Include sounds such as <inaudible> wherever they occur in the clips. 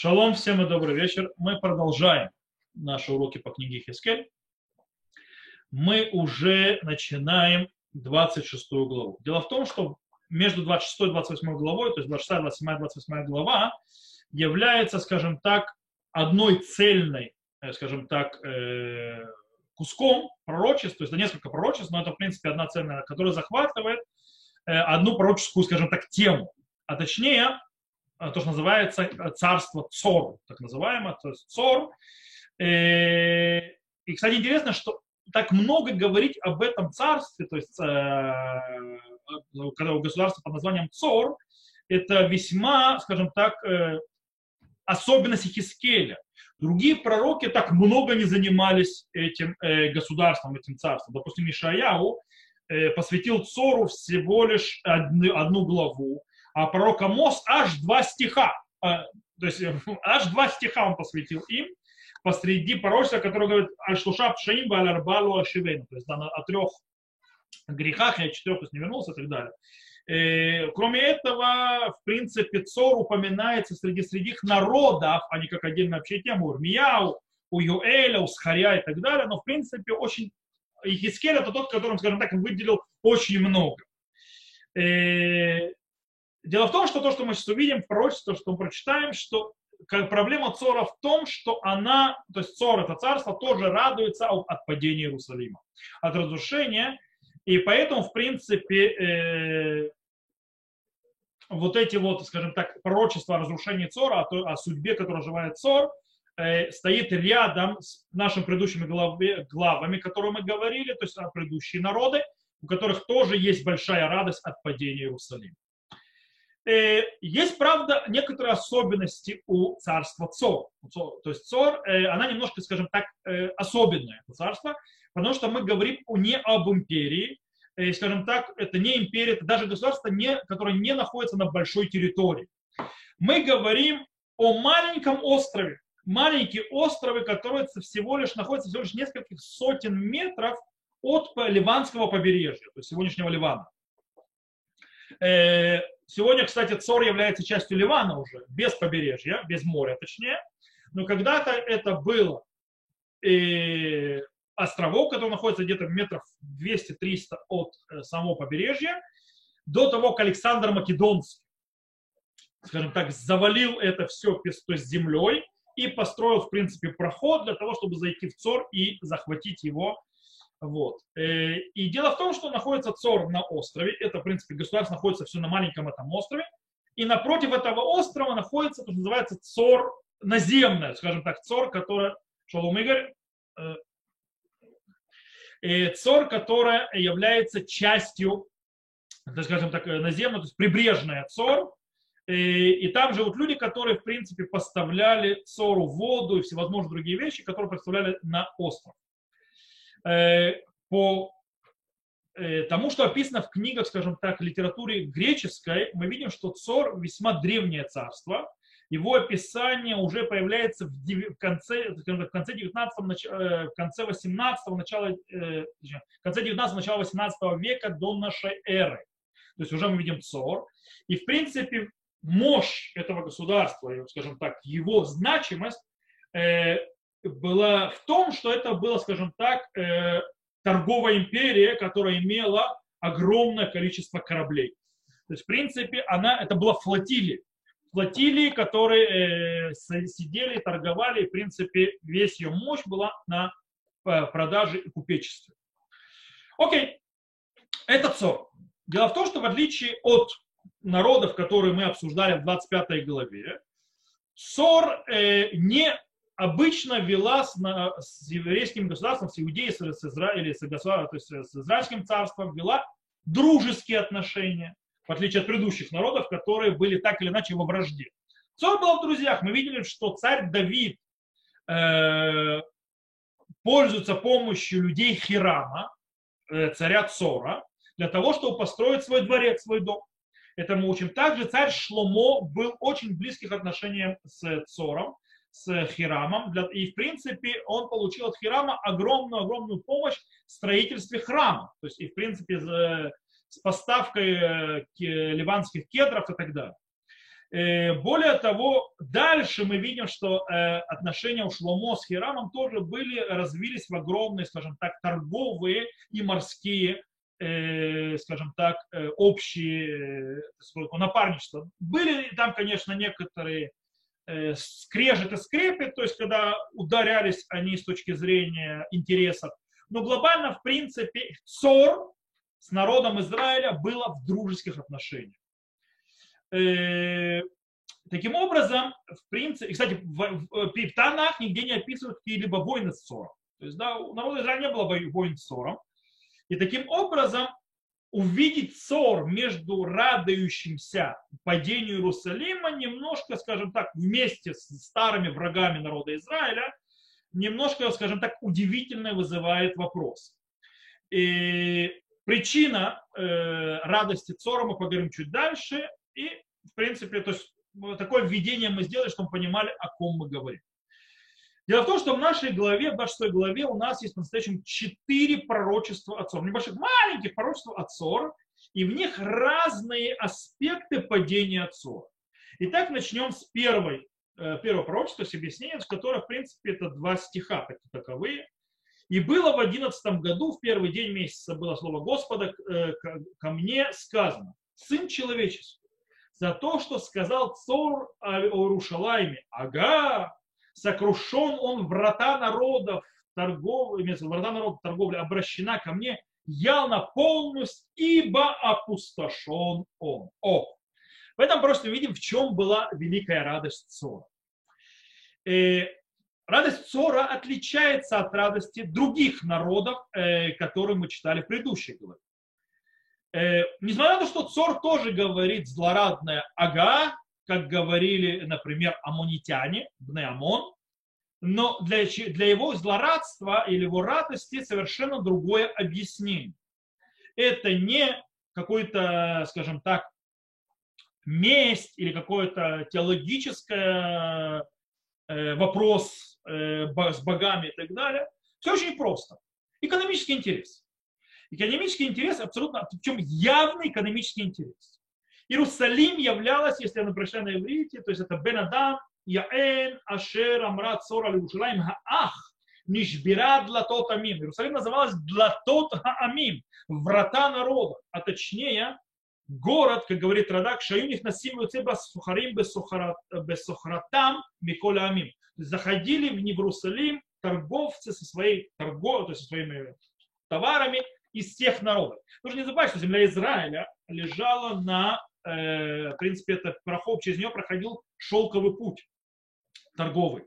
Шалом всем и добрый вечер. Мы продолжаем наши уроки по книге Хискель. Мы уже начинаем 26 главу. Дело в том, что между 26 и 28 главой, то есть 26, 27, 28 глава, является, скажем так, одной цельной, э, скажем так, э, куском пророчеств, то есть это несколько пророчеств, но это, в принципе, одна цельная, которая захватывает э, одну пророческую, скажем так, тему. А точнее, то, что называется царство Цор, так называемое, то есть Цор. И, кстати, интересно, что так много говорить об этом царстве, то есть когда у государства под названием Цор, это весьма, скажем так, особенность Хискеля. Другие пророки так много не занимались этим э, государством, этим царством. Допустим, Мишаяу э, посвятил Цору всего лишь одну, одну главу, а пророк Амос аж два стиха. Э, то есть <laughs> аж два стиха он посвятил им посреди пророчества, которое говорит «Альшлуша пшаим баларбалу ашивейну». То есть да, о трех грехах, я четырех не вернулся и так далее. Э, кроме этого, в принципе, Цор упоминается среди среди народов, а не как отдельная вообще тема, у Ирмияу, у Юэля, у Схаря и так далее, но в принципе очень Ихискель это тот, которым, скажем так, выделил очень много. Э, дело в том, что то, что мы сейчас увидим то, что мы прочитаем, что проблема Цора в том, что она, то есть Цор, это царство, тоже радуется от падения Иерусалима, от разрушения. И поэтому, в принципе, э, вот эти вот, скажем так, пророчества о разрушении Цора, о, той, о судьбе, которая желает Цор, э, стоит рядом с нашими предыдущими главе, главами, которые мы говорили, то есть предыдущие народы, у которых тоже есть большая радость от падения Иерусалима. Э, есть, правда, некоторые особенности у царства Цор. То есть Цор, э, она немножко, скажем так, э, особенное царство, потому что мы говорим не об империи, Э, скажем так, это не империя, это даже государство, не, которое не находится на большой территории. Мы говорим о маленьком острове. Маленькие островы, которые всего лишь находятся всего лишь нескольких сотен метров от ливанского побережья, то есть сегодняшнего Ливана. Сегодня, кстати, Цор является частью Ливана уже, без побережья, без моря точнее. Но когда-то это было э, островов, которые находятся где-то метров 200-300 от э, самого побережья, до того, как Александр Македонский, скажем так, завалил это все то есть землей и построил, в принципе, проход для того, чтобы зайти в Цор и захватить его. Вот. Э, и дело в том, что находится Цор на острове. Это, в принципе, государство находится все на маленьком этом острове. И напротив этого острова находится то, что называется Цор наземное, скажем так, Цор, которое, Шалом Игорь, э, Э, Цор, которая является частью, скажем так, наземной, то есть прибрежная Цор. Э, и там живут люди, которые, в принципе, поставляли Цору воду и всевозможные другие вещи, которые поставляли на остров. Э, по тому, что описано в книгах, скажем так, литературе греческой, мы видим, что Цор весьма древнее царство, его описание уже появляется в конце, в конце 19 э, в конце 18 начала, э, в конце 19 начала 18 века до нашей эры. То есть уже мы видим Цор. И в принципе мощь этого государства, скажем так, его значимость э, была в том, что это было, скажем так, торговая империя, которая имела огромное количество кораблей. То есть, в принципе, она, это была флотилия флотилии, которые э, сидели, торговали, и, в принципе, весь ее мощь была на э, продаже и купечестве. Окей, это ЦОР. Дело в том, что в отличие от народов, которые мы обсуждали в 25 главе, СОР э, не обычно вела с, на, с еврейским государством, с Иудеей, с, Израилем, с, то есть с израильским царством, вела дружеские отношения в отличие от предыдущих народов, которые были так или иначе во вражде. Царь был в друзьях. Мы видели, что царь Давид э, пользуется помощью людей Хирама, э, царя Цора, для того, чтобы построить свой дворец, свой дом. Это мы учим. Также царь Шломо был очень близких отношениях с Цором, с Хирамом. И, в принципе, он получил от Хирама огромную-огромную помощь в строительстве храма. То есть, и, в принципе, с поставкой э, ливанских кедров и так далее. Более того, дальше мы видим, что отношения у Шломо с Хирамом тоже были, развились в огромные, скажем так, торговые и морские скажем так, общие напарничества. Были там, конечно, некоторые скрежет и скрепы, то есть когда ударялись они с точки зрения интересов. Но глобально, в принципе, ссор с народом Израиля было в дружеских отношениях. Э, таким образом, в принципе, кстати, в, в, в Танах нигде не описывают какие-либо войны с ссором. То есть, да, у народа Израиля не было войн с ссором. И таким образом увидеть ссор между радующимся падению Иерусалима немножко, скажем так, вместе с старыми врагами народа Израиля, немножко, скажем так, удивительно вызывает вопрос. И причина э, радости Цора мы поговорим чуть дальше. И, в принципе, то есть, такое введение мы сделали, чтобы мы понимали, о ком мы говорим. Дело в том, что в нашей главе, в нашей главе у нас есть по-настоящему четыре пророчества от Цор. Небольших, маленьких пророчеств от Цор. И в них разные аспекты падения от Цор. Итак, начнем с первой, э, первого пророчества, с объяснением, с которого, в принципе, это два стиха таковые. И было в одиннадцатом году, в первый день месяца, было слово Господа э, ко мне сказано, Сын человеческий, за то, что сказал Цор о Иерушалайме, ага, сокрушен он врата народов, торговли, врата народов торговли обращена ко мне, я наполнюсь, ибо опустошен он. О, в этом просто видим, в чем была великая радость Цора. Э, радость Цора отличается от радости других народов, э, которые мы читали в предыдущей главе. Э, несмотря на то, что Цор тоже говорит злорадное «ага», как говорили, например, амонитяне, Бнеамон, но для, для его злорадства или его радости совершенно другое объяснение. Это не какой-то, скажем так, месть или какой-то теологический э, вопрос э, с богами и так далее. Все очень просто. Экономический интерес. Экономический интерес абсолютно, причем явный экономический интерес. Иерусалим являлась, если я прочитаю на иврите, то есть это Бен Адам, Яэн, Ашер, Амрат, Сора, Иерусалим, Хаах, Нишбира Длатот Амим. Иерусалим называлась Длатот Амим, врата народа, а точнее город, как говорит Радак, Шаюних Насим Юцеба Сухарим Бесохратам Миколя Амим. Заходили в Иерусалим торговцы со своей торговлей, то есть со своими товарами из всех народов. Нужно не забывать, что земля Израиля лежала на в принципе, это проход, через нее проходил шелковый путь торговый.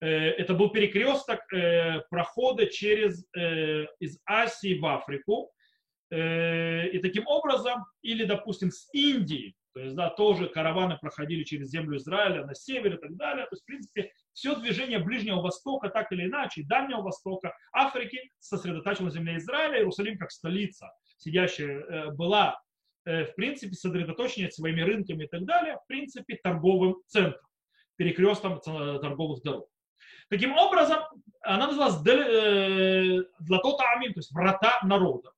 Э, это был перекресток э, прохода через, из Азии в Африку. И таким образом, или, допустим, с Индии, то есть, да, тоже караваны проходили через землю Израиля на север и так далее. То есть, в принципе, все движение Ближнего Востока, так или иначе, Дальнего Востока, Африки сосредотачивалось на земле Израиля. Иерусалим как столица, сидящая, была Э, в принципе, сосредоточение своими рынками и так далее, в принципе, торговым центром, перекрестком торговых дорог. Таким образом, она называлась Длатота э, Амин, то есть врата народа.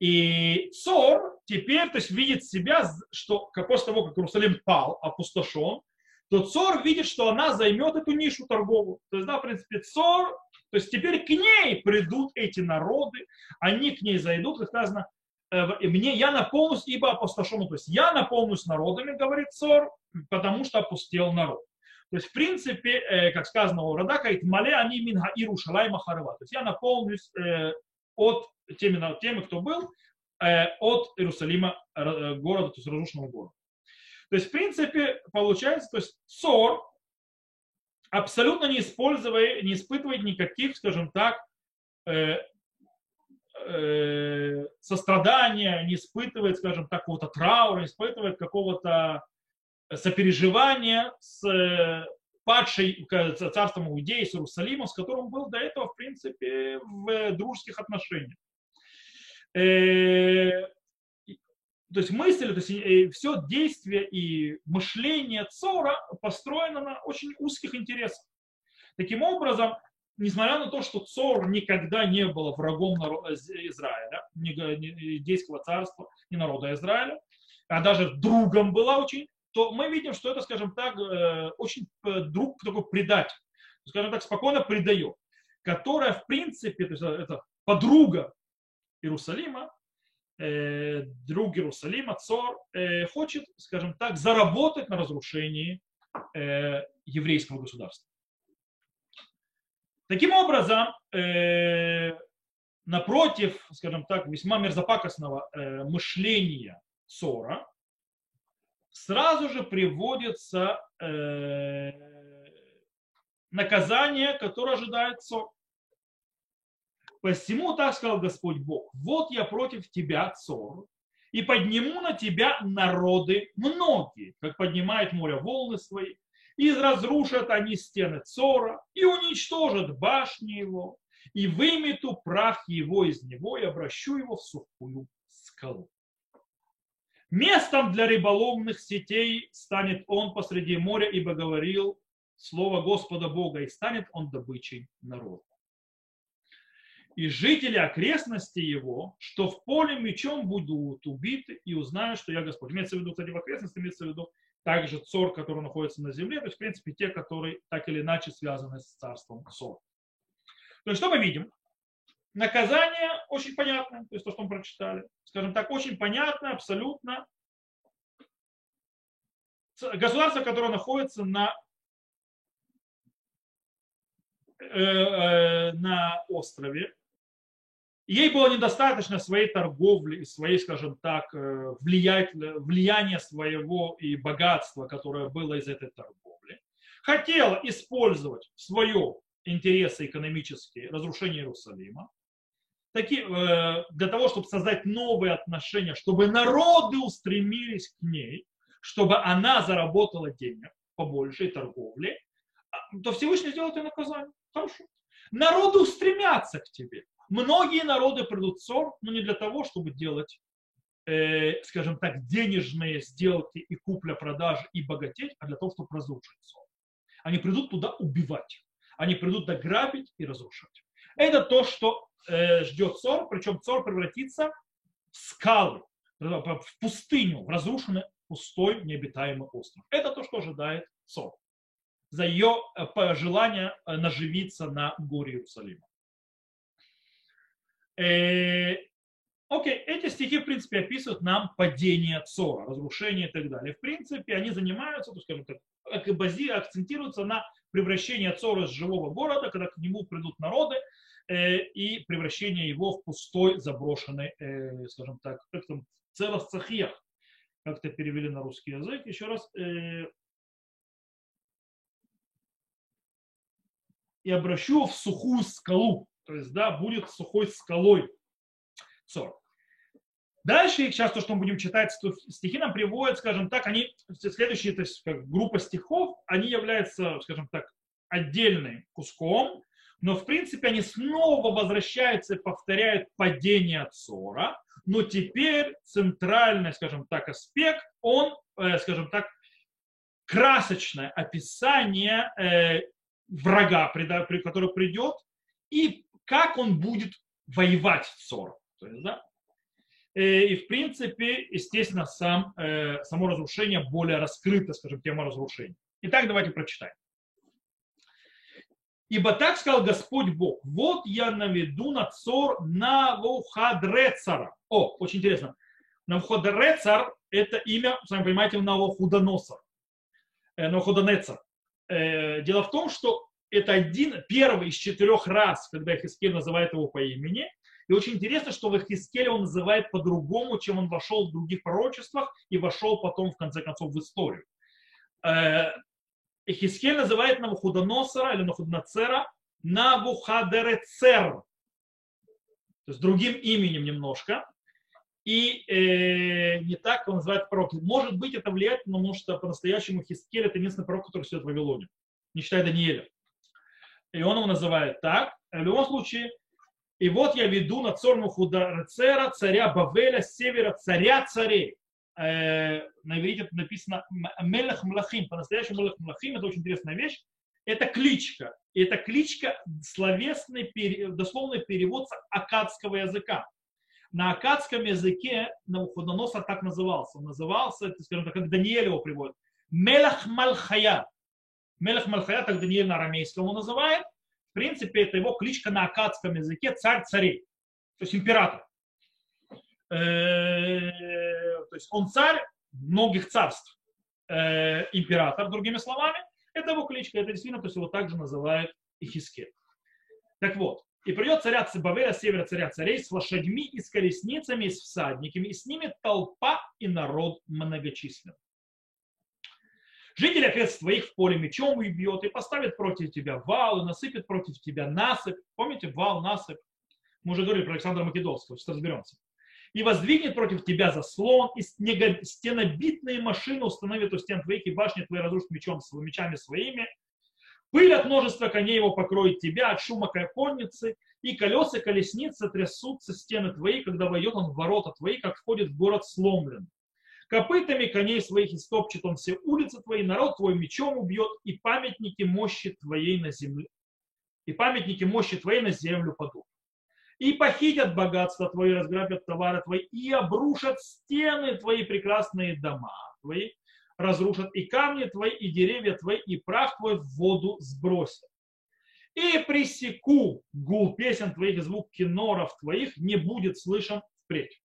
И Цор теперь то есть, видит себя, что после того, как Иерусалим пал, опустошен, то Цор видит, что она займет эту нишу торговую. То есть, да, в принципе, Цор, то есть теперь к ней придут эти народы, они к ней зайдут, как сказано, Э, мне я наполнюсь, ибо опустошен. То есть я наполнюсь народами, говорит Цор, потому что опустел народ. То есть, в принципе, э, как сказано у Радака, мале они минга Ирушалай Махарова. То есть я наполнюсь э, от теми, теми, кто был, от Иерусалима, города, то есть разрушенного города. То есть, в принципе, получается, то есть Цор абсолютно не используя, не испытывает никаких, скажем так, э, сострадания, не испытывает, скажем так, какого-то траура, не испытывает какого-то сопереживания с э, падшей царством Иудеи, с Иерусалимом, с которым был до этого, в принципе, в дружеских отношениях. Э, то есть мысль, то есть э, все действие и мышление Цора построено на очень узких интересах. Таким образом, несмотря на то, что Цор никогда не был врагом э, Израиля, иудейского царства, ни народа Израиля, а даже другом была очень, то мы видим, что это, скажем так, э, очень э, друг такой предатель, скажем так, спокойно предает, которая, в принципе, то есть это подруга Иерусалима, друг Иерусалима, Цор, хочет, скажем так, заработать на разрушении еврейского государства. Таким образом, э, напротив, скажем так, весьма мерзопакостного э, мышления Цора, сразу же приводится э, наказание, которое ожидает Цор. Посему так сказал Господь Бог, вот я против тебя, Цор, и подниму на тебя народы многие, как поднимает море волны свои, и разрушат они стены Цора, и уничтожат башни его, и вымету прах его из него, и обращу его в сухую скалу. Местом для рыболовных сетей станет он посреди моря, ибо говорил слово Господа Бога, и станет он добычей народа и жители окрестности его, что в поле мечом будут убиты и узнают, что я Господь. Имеется в виду, кстати, в окрестности, имеется в виду также цор, который находится на земле, то есть, в принципе, те, которые так или иначе связаны с царством цор. То есть, что мы видим? Наказание очень понятно, то есть то, что мы прочитали. Скажем так, очень понятно, абсолютно. Государство, которое находится на э, э, на острове, Ей было недостаточно своей торговли своей, скажем так, э, влияния своего и богатства, которое было из этой торговли. Хотела использовать свое интересы экономические, разрушение Иерусалима, э, для того, чтобы создать новые отношения, чтобы народы устремились к ней, чтобы она заработала денег побольше и торговли, а, то Всевышний сделает и наказание. Хорошо. Народы устремятся к тебе. Многие народы придут в ссор, но не для того, чтобы делать, э, скажем так, денежные сделки и купля-продажи и богатеть, а для того, чтобы разрушить ссор. Они придут туда убивать. Они придут туда и разрушать. Это то, что э, ждет ссор, причем ссор превратится в скалы, в пустыню, в разрушенный пустой необитаемый остров. Это то, что ожидает ссор за ее э, желание э, наживиться на горе Иерусалима. Э, окей, эти стихи, в принципе, описывают нам падение Цора, разрушение и так далее. В принципе, они занимаются, то, скажем так, бази, акцентируются на превращение Цора из живого города, когда к нему придут народы, э, и превращение его в пустой, заброшенный, э, скажем так, как там, целостцахиях, как это перевели на русский язык. Еще раз, и обращу в сухую скалу. То есть, да, будет сухой скалой ссор. Дальше, сейчас то, что мы будем читать, стихи нам приводят, скажем так, они, следующие, то есть как группа стихов, они являются, скажем так, отдельным куском, но в принципе они снова возвращаются и повторяют падение ссора, но теперь центральный, скажем так, аспект, он, э, скажем так, красочное описание э, врага, который придет, и как он будет воевать в ссору. То есть, да? Э, и, в принципе, естественно, сам, э, само разрушение более раскрыто, скажем, тема разрушения. Итак, давайте прочитаем. Ибо так сказал Господь Бог, вот я наведу на цор Навуходрецара. О, очень интересно. Навуходрецар – это имя, сами понимаете, Навуходоносор. Э, Навуходонецар. Дело в том, что это один, первый из четырех раз, когда Хискель называет его по имени. И очень интересно, что в Хискеле он называет по-другому, чем он вошел в других пророчествах и вошел потом, в конце концов, в историю. Э, Хискель называет Навуходоносора или Навуходоносера Навухадерецер, то есть другим именем немножко. И э, не так он называет пророк. Может быть, это влияет, потому что по-настоящему Хискель это единственный пророк, который сидит в Вавилоне, не считая Даниэля и он его называет так. В любом случае, и вот я веду на цорну Хударцера, царя Бавеля, севера, царя царей. Э, на иврите написано Мелех Млахим. По-настоящему Мелех Млахим, это очень интересная вещь. Это кличка. И это кличка словесный, дословный перевод с акадского языка. На акадском языке Навуходоносор так назывался. Он назывался, скажем так, как Даниэль его приводит. Мелах Малхая. Мелах Малхая, так Даниэль на арамейском его называет. В принципе, это его кличка на акадском языке царь царей, то есть император. Э, то есть он царь многих царств, э, император, другими словами. Это его кличка, это действительно, то есть его также называют Ихискель. Так вот, и придет царя Цибавея, севера царя царей, с лошадьми и с колесницами, и с всадниками, и с ними толпа и народ многочисленный. Жители овец твоих в поле мечом убьет и поставит против тебя вал, и насыпет против тебя насыпь. Помните, вал, насыпь? Мы уже говорили про Александра Македонского, сейчас разберемся. И воздвигнет против тебя заслон, и стенобитные машины установит у стен твоих, и башни твои разрушит мечом, мечами своими, Пыль от множества коней его покроет тебя, от шума конницы, и колеса колесницы трясутся стены твои, когда войдет он в ворота твои, как входит в город сломлен. Копытами коней своих истопчет он все улицы твои, народ твой мечом убьет, и памятники мощи твоей на земле. И памятники мощи твоей на землю падут. И похитят богатство твои, разграбят товары твои, и обрушат стены твои прекрасные дома твои, разрушат, и камни твои, и деревья твои, и прах твой в воду сбросят. И пресеку гул песен твоих, звук киноров твоих не будет слышен впредь.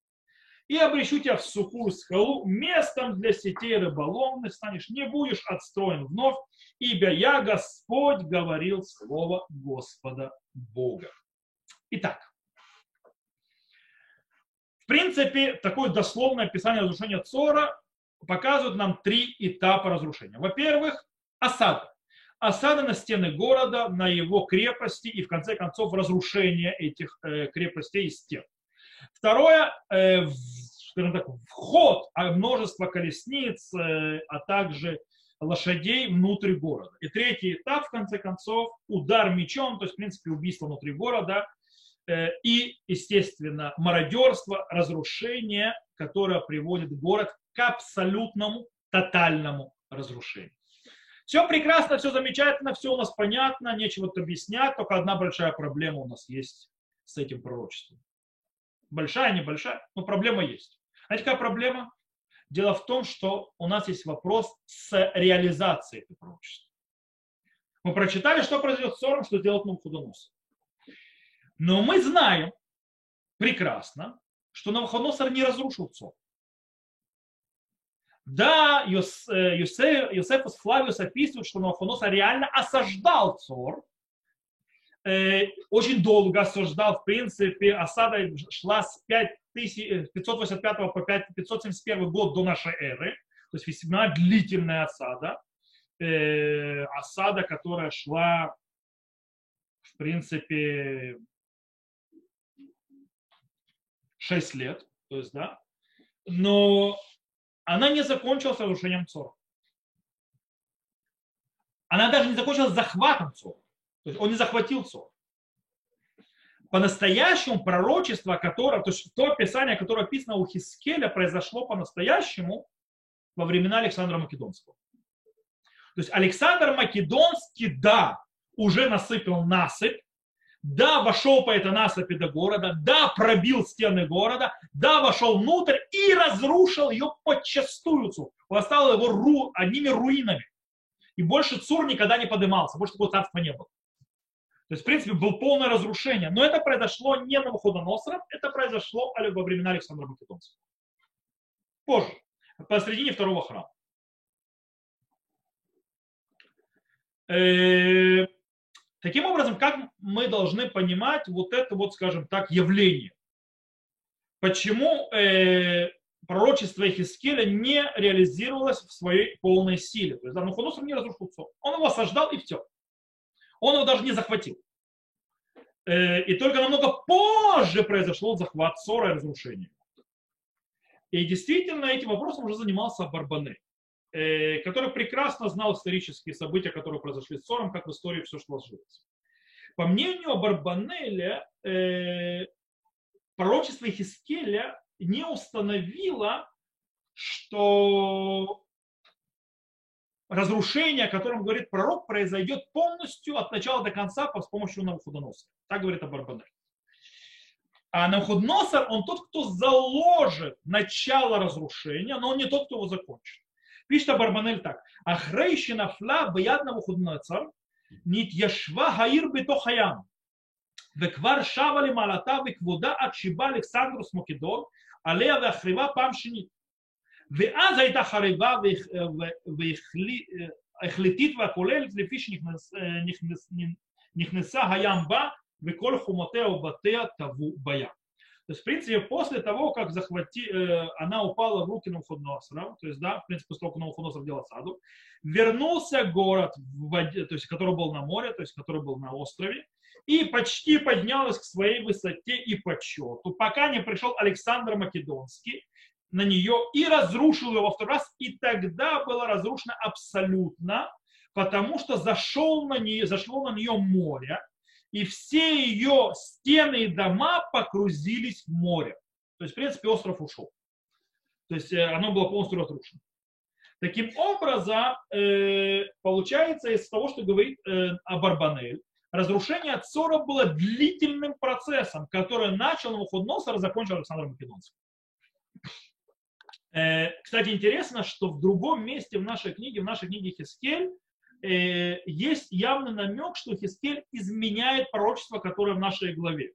И обрещу тебя в сухую скалу, местом для сетей рыболовных станешь, не будешь отстроен вновь, ибо я, Господь, говорил слово Господа Бога. Итак, в принципе, такое дословное описание разрушения Цора показывают нам три этапа разрушения. Во-первых, осада. Осада на стены города, на его крепости и, в конце концов, разрушение этих э, крепостей и стен. Второе, э, скажем так, вход а множества колесниц, э, а также лошадей внутрь города. И третий этап, в конце концов, удар мечом, то есть, в принципе, убийство внутри города, и, естественно, мародерство, разрушение, которое приводит город к абсолютному, тотальному разрушению. Все прекрасно, все замечательно, все у нас понятно, нечего тут объяснять, только одна большая проблема у нас есть с этим пророчеством. Большая, небольшая, но проблема есть. Знаете, какая проблема? Дело в том, что у нас есть вопрос с реализацией этого пророчества. Мы прочитали, что произойдет с Сором, что сделает Навуходоносор. Но мы знаем прекрасно, что Навуходоносор не разрушил Цор. Да, Юсеф, Юсефус Флавиус описывает, что Навуходоносор реально осаждал Цор, э, очень долго осаждал, в принципе, осада шла с 585 по 571 год до нашей эры, то есть весьма длительная осада, э, осада, которая шла, в принципе, 6 лет, то есть, да, но она не закончилась разрушением Цора. Она даже не закончилась захватом Цора. То есть он не захватил Цор. По-настоящему пророчество, которое, то есть то описание, которое описано у Хискеля, произошло по-настоящему во времена Александра Македонского. То есть Александр Македонский, да, уже насыпал насыпь, да, вошел по этой насыпи до города, да, пробил стены города, да, вошел внутрь и разрушил ее подчастую. Оставил его ру, одними руинами. И больше Цур никогда не поднимался, больше такого царства не было. То есть, в принципе, было полное разрушение. Но это произошло не на Навуходоносором, это произошло во времена Александра Македонского. Позже, посредине второго храма. Э, Таким образом, как мы должны понимать вот это вот, скажем так, явление? Почему э, пророчество Хискеля не реализировалось в своей полной силе? То есть Навуходоносор не разрушил все. Он его осаждал и все. Он его даже не захватил. Э, и только намного позже произошло захват ссора и разрушение. И действительно этим вопросом уже занимался Барбанель. Э, который прекрасно знал исторические события, которые произошли с Сором, как в истории все сложилось. По мнению Барбанеля, э, пророчество Хискеля не установило, что разрушение, о котором говорит пророк, произойдет полностью от начала до конца с помощью Навуходоносора. Так говорит Абарбанель. А Навуходоносор, он тот, кто заложит начало разрушения, но он не тот, кто его закончит. Пишет Абарбанель так. Ахрейши нафла биядна вухуднацар, нит яшва хаир битох хаям. וכבר שבה למעלתה וכבודה עד שבא אלכסנדרוס מוקדון, עליה והחריבה פעם שנית. ואז הייתה חריבה והחליטית והכוללת לפי שנכנסה הים בה וכל חומותיה ובתיה טבעו בים. То есть, в принципе, после того, как захвати, э, она упала в руки Навуходоносора, то есть, да, в принципе, после того, как Навуходоносор делал саду, вернулся город, в воде, то есть, который был на море, то есть, который был на острове, и почти поднялась к своей высоте и почету, пока не пришел Александр Македонский на нее и разрушил ее во второй раз, и тогда было разрушено абсолютно, потому что зашел на нее, зашло на нее море, и все ее стены и дома погрузились в море. То есть, в принципе, остров ушел. То есть, э, оно было полностью разрушено. Таким образом, э, получается из того, что говорит э, Абарбанель, разрушение Цора было длительным процессом, который начал Навуходоносор и закончил Александр Македонский. Кстати, интересно, что в другом месте в нашей книге, в нашей книге Хискель, Э, есть явный намек, что Хискель изменяет пророчество, которое в нашей главе.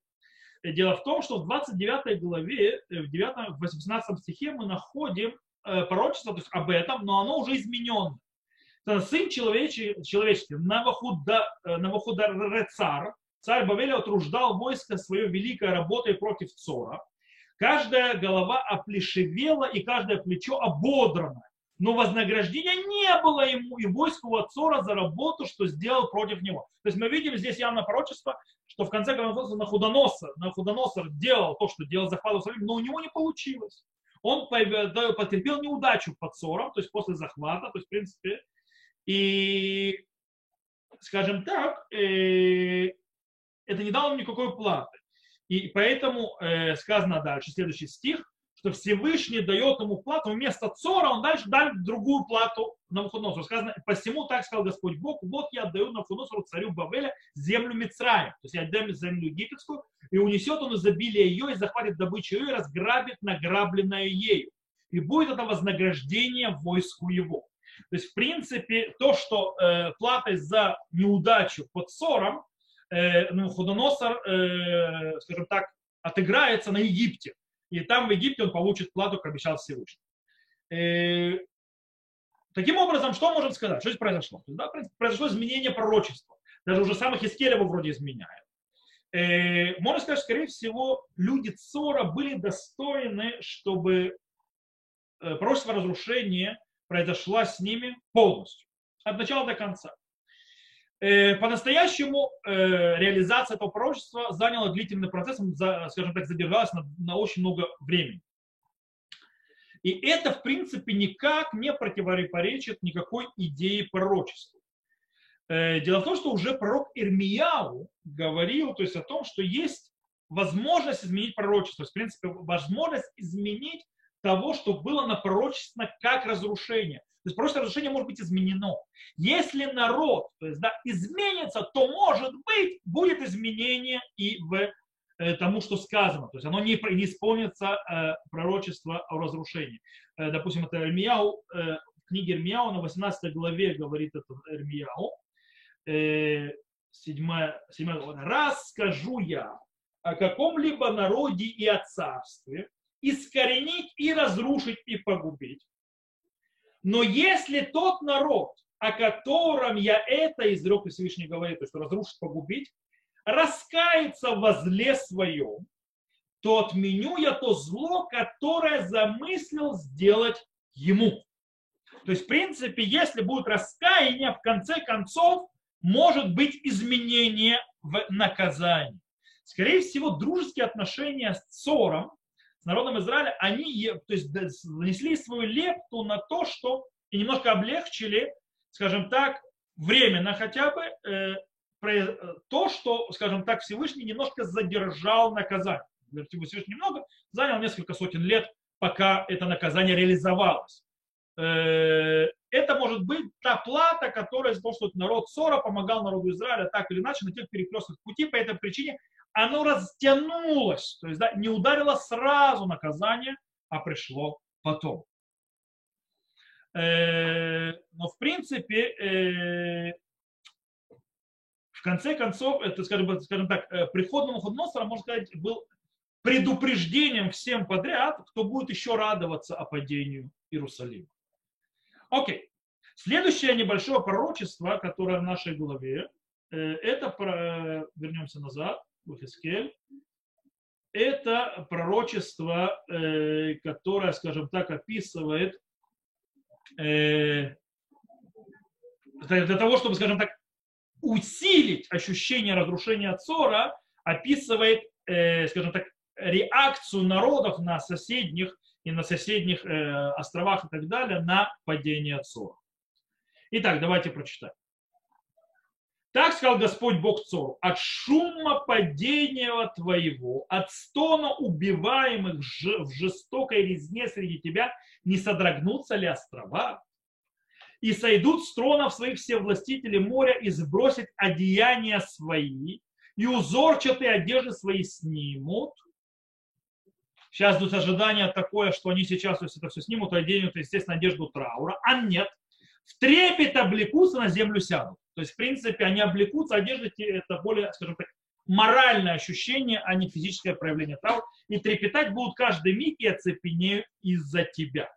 Э, дело в том, что в 29 главе, э, в 9, 18 стихе мы находим пророчество то есть об этом, но оно уже изменено. Сын человеческий, человеческий Навахуда, Навахударецар, царь Бавеля утруждал войско свое великой работой против Цора. Каждая голова оплешивела и каждое плечо ободрано но вознаграждения не было ему и войску Ацора за работу, что сделал против него. То есть мы видим здесь явно пророчество, что в конце концов Нахудоносор, Нахудоносор делал то, что делал захват Иерусалима, но у него не получилось. Он потерпел неудачу под Цором, то есть после захвата, то есть в принципе, и, скажем так, э, это не дало ему никакой платы. И поэтому э, сказано дальше, следующий стих, что Всевышний дает ему плату, вместо цора он дальше дает другую плату на Навуходоносору. Сказано, посему так сказал Господь Бог, вот я отдаю на Навуходоносору царю Бавеля землю Мицраем, то есть я отдам землю египетскую, и унесет он изобилие ее, и захватит добычу ее, и разграбит награбленное ею. И будет это вознаграждение войску его. То есть, в принципе, то, что э, платой за неудачу под ссором, э, Навуходоносор, э, скажем так, отыграется на Египте и там в Египте он получит плату, как обещал Всевышний. Э, таким образом, что можем сказать? Что здесь произошло? Да, произошло изменение пророчества. Даже уже самых Искеля его вроде изменяют. Э, можно сказать, скорее всего, люди Цора были достойны, чтобы пророчество разрушения произошло с ними полностью, от начала до конца. Э, по-настоящему э, реализация этого пророчества заняла длительный процесс, скажем так, задержалась на, на очень много времени. И это, в принципе, никак не противоречит никакой идее пророчества. Э, дело в том, что уже пророк Ирмияу говорил то есть, о том, что есть возможность изменить пророчество. в принципе, возможность изменить того, что было напророчествовано как разрушение. То есть просто разрушение может быть изменено. Если народ то есть, да, изменится, то, может быть, будет изменение и в э, тому, что сказано. То есть оно не, не исполнится э, пророчество о разрушении. Э, допустим, это Эрмияу, э, в книге Эрмияу на 18 главе говорит это Эрмияу. Э, 7, 7 глава. Раз скажу я о каком-либо народе и о царстве, искоренить и разрушить и погубить, но если тот народ, о котором я это изрек, и Всевышний говорит, то что разрушить, погубить, раскается во зле своем, то отменю я то зло, которое замыслил сделать ему. То есть, в принципе, если будет раскаяние, в конце концов, может быть изменение в наказании. Скорее всего, дружеские отношения с Цором с народом Израиля, они то есть, внесли свою лепту на то, что и немножко облегчили, скажем так, временно хотя бы э, э, то, что, скажем так, Всевышний немножко задержал наказание. Всевышний немного, занял несколько сотен лет, пока это наказание реализовалось. Э, это может быть та плата, которая из-за того, что народ Сора помогал народу Израиля так или иначе на тех перекрестках пути, по этой причине оно растянулось, то есть да, не ударило сразу наказание, а пришло потом. Э, но в принципе, э, в конце концов, это, скажем, скажем так, э, приход Навуходоносора, можно сказать, был предупреждением всем подряд, кто будет еще радоваться о падении Иерусалима. Окей. Следующее небольшое пророчество, которое в нашей главе, это, вернемся назад, в Хискель, это пророчество, которое, скажем так, описывает для того, чтобы, скажем так, усилить ощущение разрушения Цора, описывает, э, скажем так, реакцию народов на соседних и на соседних э, островах и так далее на падение Цора. Итак, давайте прочитаем. Так сказал Господь Бог Цору, от шума падения твоего, от стона убиваемых в жестокой резне среди тебя, не содрогнутся ли острова? И сойдут с тронов своих все властители моря и сбросят одеяния свои, и узорчатые одежды свои снимут. Сейчас тут ожидание такое, что они сейчас, если это все снимут, то оденут, естественно, одежду траура. А нет. В трепет облекутся, на землю сядут. То есть, в принципе, они облекутся, одежда это более, скажем так, моральное ощущение, а не физическое проявление траура. И трепетать будут каждый миг и оцепенеют из-за тебя.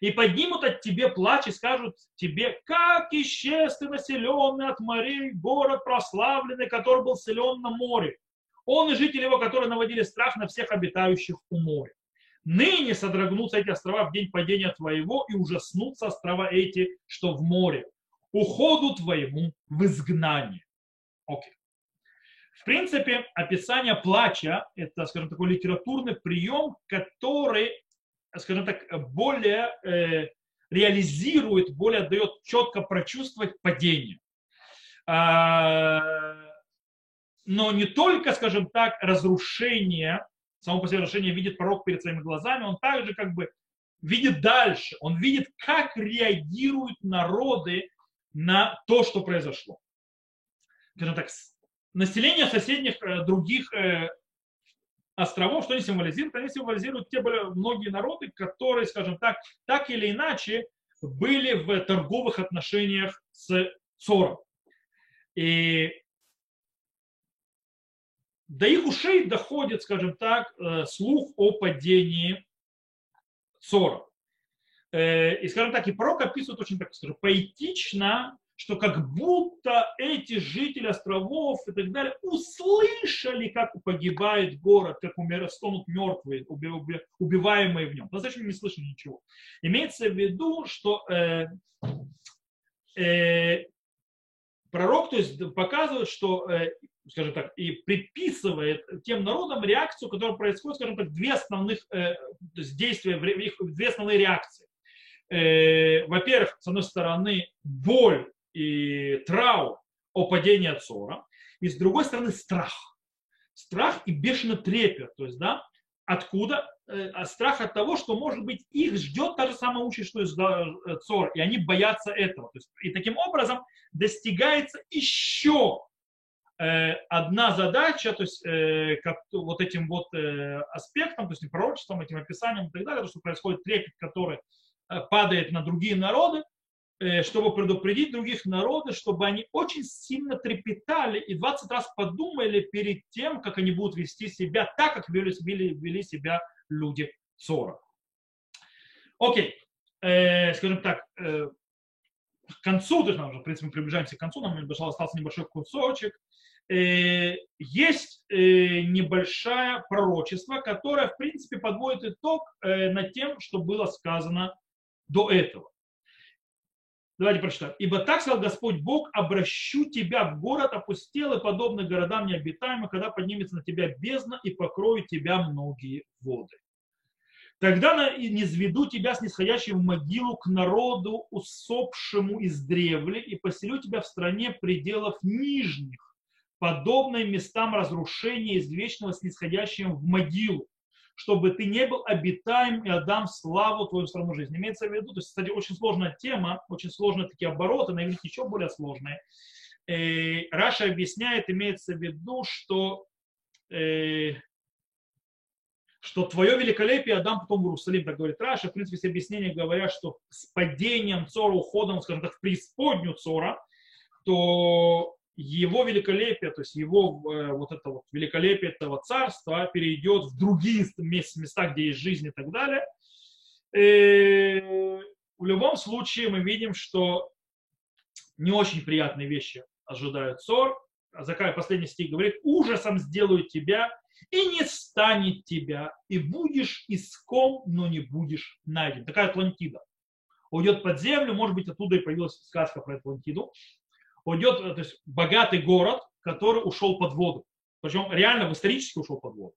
И поднимут от тебе плач и скажут тебе, как исчез ты населенный от морей город прославленный, который был силен на море. Он и жители его, которые наводили страх на всех обитающих у моря. Ныне содрогнутся эти острова в день падения твоего и ужаснутся острова эти, что в море уходу твоему в изгнание. Окей. В принципе, описание плача – это, скажем, такой литературный прием, который, скажем так, более э, реализирует, более дает четко прочувствовать падение. А, но не только, скажем так, разрушение, само по себе разрушение видит пророк перед своими глазами, он также как бы видит дальше, он видит, как реагируют народы на то, что произошло. Скажем так, население соседних э, других э, островов, что они символизируют? Они символизируют те более многие народы, которые, скажем так, так или иначе были в торговых отношениях с Цором. И до их ушей доходит, скажем так, э, слух о падении Цора. Э, и, скажем так, и пророк описывает очень, так скажем, поэтично, что как будто эти жители островов и так далее услышали, как погибает город, как умер, стонут мертвые, убиваемые в нем. Но зачем не слышали ничего? Имеется в виду, что э, э, пророк то есть, показывает, что, э, скажем так, и приписывает тем народам реакцию, которая происходит, скажем так, две основных э, действия, две основные реакции э, во-первых, с одной стороны, боль и траур о падении от и с другой стороны, страх. Страх и бешеный трепет. То есть, да, откуда? Э, страх от того, что, может быть, их ждет та же самая участь, что и э, Цор, и они боятся этого. То есть, и таким образом достигается еще э, одна задача, то есть э, как, вот этим вот э, аспектом, то есть пророчеством, этим описанием и так далее, то, что происходит трепет, который Э, падает на другие народы, э, чтобы предупредить других народов, чтобы они очень сильно трепетали и 20 раз подумали перед тем, как они будут вести себя так, как вели, вели, вели себя люди Цора. Окей, э, скажем так, э, к концу, то есть нам уже, в принципе, мы приближаемся к концу, нам остался небольшой кусочек. Э, есть э, небольшое пророчество, которое, в принципе, подводит итог э, над тем, что было сказано до этого. Давайте прочитаем. «Ибо так сказал Господь Бог, обращу тебя в город опустелый, подобный городам необитаемым, когда поднимется на тебя бездна и покроют тебя многие воды. Тогда не зведу тебя с нисходящим в могилу к народу, усопшему из древли, и поселю тебя в стране пределов нижних, подобной местам разрушения извечного снисходящим в могилу чтобы ты не был обитаем и отдам славу твою страну жизни. Имеется в виду, то есть, кстати, очень сложная тема, очень сложные такие обороты, на иврите еще более сложные. Э, Раша объясняет, имеется в виду, что, э, что твое великолепие отдам потом в Иерусалим, так говорит Раша. В принципе, все объяснения говорят, что с падением Цора, уходом, скажем так, в преисподнюю Цора, то его великолепие, то есть его э, вот это вот великолепие этого царства перейдет в другие места, где есть жизнь и так далее. И э, в любом случае мы видим, что не очень приятные вещи ожидают Цор. Закай последний стих говорит, ужасом сделаю тебя, и не станет тебя, и будешь иском, но не будешь найден. Такая Атлантида. Уйдет под землю, может быть, оттуда и появилась сказка про Атлантиду. Уйдет, то есть богатый город, который ушел под воду. Причем реально в исторически ушел под воду.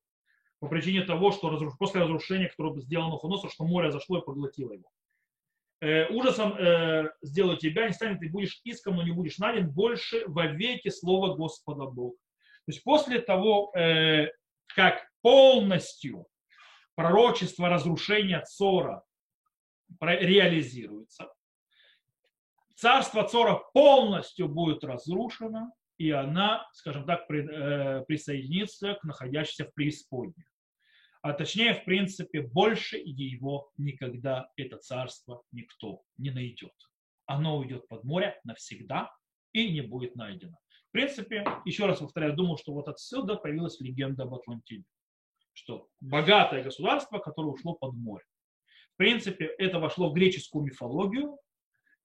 По причине того, что разруш... после разрушения, которое было сделано Хуносу, что море зашло и поглотило его. Э, ужасом э, сделаю тебя, не станет, ты будешь иском, но не будешь найден больше во веки слова Господа Бога. То есть после того, э, как полностью пророчество разрушения Цора реализируется, царство Цора полностью будет разрушено, и она, скажем так, присоединится к находящейся в преисподней. А точнее, в принципе, больше его никогда это царство никто не найдет. Оно уйдет под море навсегда и не будет найдено. В принципе, еще раз повторяю, думаю, что вот отсюда появилась легенда об Атлантиде. Что богатое государство, которое ушло под море. В принципе, это вошло в греческую мифологию.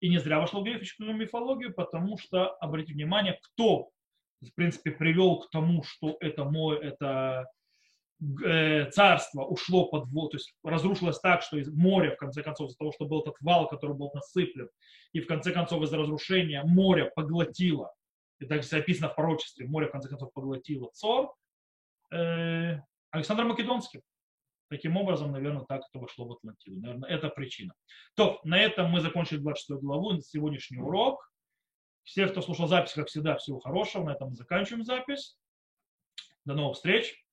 И не зря вошло в греческую мифологию, потому что, обратите внимание, кто, в принципе, привел к тому, что это, мой, это э, царство ушло под воду, то есть разрушилось так, что из моря, в конце концов, из-за того, что был этот вал, который был насыплен, и в конце концов из-за разрушения море поглотило и также описано в пророчестве, море в конце концов поглотило Цор, э, Александр Македонский. Таким образом, наверное, так это вошло в Атлантиду. Наверное, это причина. То, на этом мы закончили 26 главу, сегодняшний урок. Все, кто слушал запись, как всегда, всего хорошего. На этом мы заканчиваем запись. До новых встреч.